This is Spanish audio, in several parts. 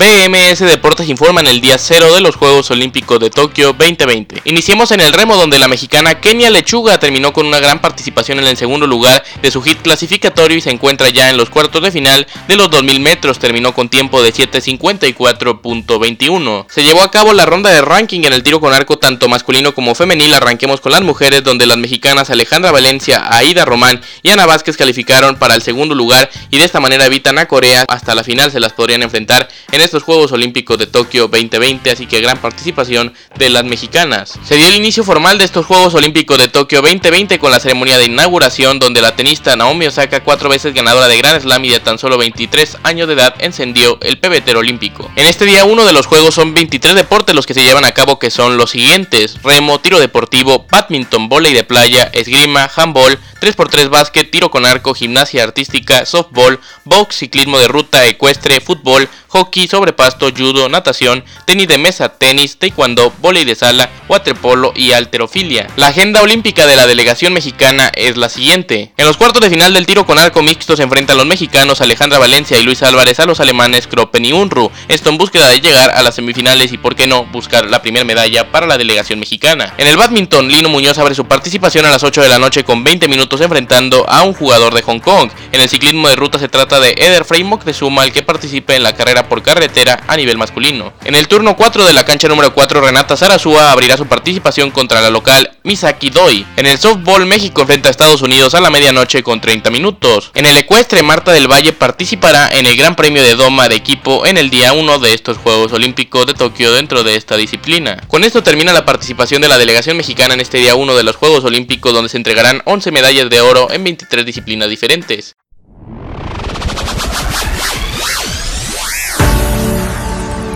BMS Deportes informa en el día cero de los Juegos Olímpicos de Tokio 2020. Iniciemos en el remo donde la mexicana Kenia Lechuga terminó con una gran participación en el segundo lugar de su hit clasificatorio y se encuentra ya en los cuartos de final de los 2000 metros. Terminó con tiempo de 7.54.21. Se llevó a cabo la ronda de ranking en el tiro con arco tanto masculino como femenil. Arranquemos con las mujeres donde las mexicanas Alejandra Valencia, Aida Román y Ana Vázquez calificaron para el segundo lugar y de esta manera evitan a Corea. Hasta la final se las podrían enfrentar en estos Juegos Olímpicos de Tokio 2020, así que gran participación de las mexicanas. Se dio el inicio formal de estos Juegos Olímpicos de Tokio 2020 con la ceremonia de inauguración donde la tenista Naomi Osaka, cuatro veces ganadora de Grand Slam y de tan solo 23 años de edad, encendió el pebetero olímpico. En este día uno de los Juegos son 23 deportes los que se llevan a cabo que son los siguientes, remo, tiro deportivo, badminton, volei de playa, esgrima, handball, 3x3 básquet, tiro con arco, gimnasia artística, softball, box, ciclismo de ruta, ecuestre, fútbol, hockey sobre pasto, judo, natación, tenis de mesa, tenis, taekwondo, volei de sala, waterpolo y alterofilia. La agenda olímpica de la delegación mexicana es la siguiente. En los cuartos de final del tiro con arco mixto se enfrentan los mexicanos Alejandra Valencia y Luis Álvarez a los alemanes Kroppen y Unru. Esto en búsqueda de llegar a las semifinales y por qué no buscar la primera medalla para la delegación mexicana. En el badminton, Lino Muñoz abre su participación a las 8 de la noche con 20 minutos enfrentando a un jugador de Hong Kong. En el ciclismo de ruta se trata de Eder Frey Moctezuma el que participa en la carrera por carretera a nivel masculino. En el turno 4 de la cancha número 4, Renata Sarasúa abrirá su participación contra la local Misaki Doi. En el softball, México enfrenta a Estados Unidos a la medianoche con 30 minutos. En el ecuestre, Marta del Valle participará en el Gran Premio de Doma de equipo en el día 1 de estos Juegos Olímpicos de Tokio dentro de esta disciplina. Con esto termina la participación de la delegación mexicana en este día 1 de los Juegos Olímpicos donde se entregarán 11 medallas de oro en 23 disciplinas diferentes.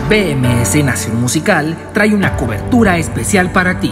BMS Nación Musical trae una cobertura especial para ti.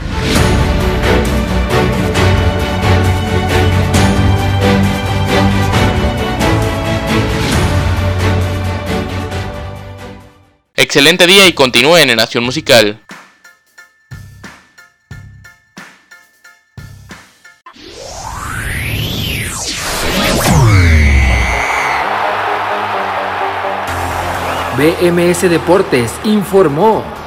Excelente día y continúen en Nación Musical. BMS Deportes informó.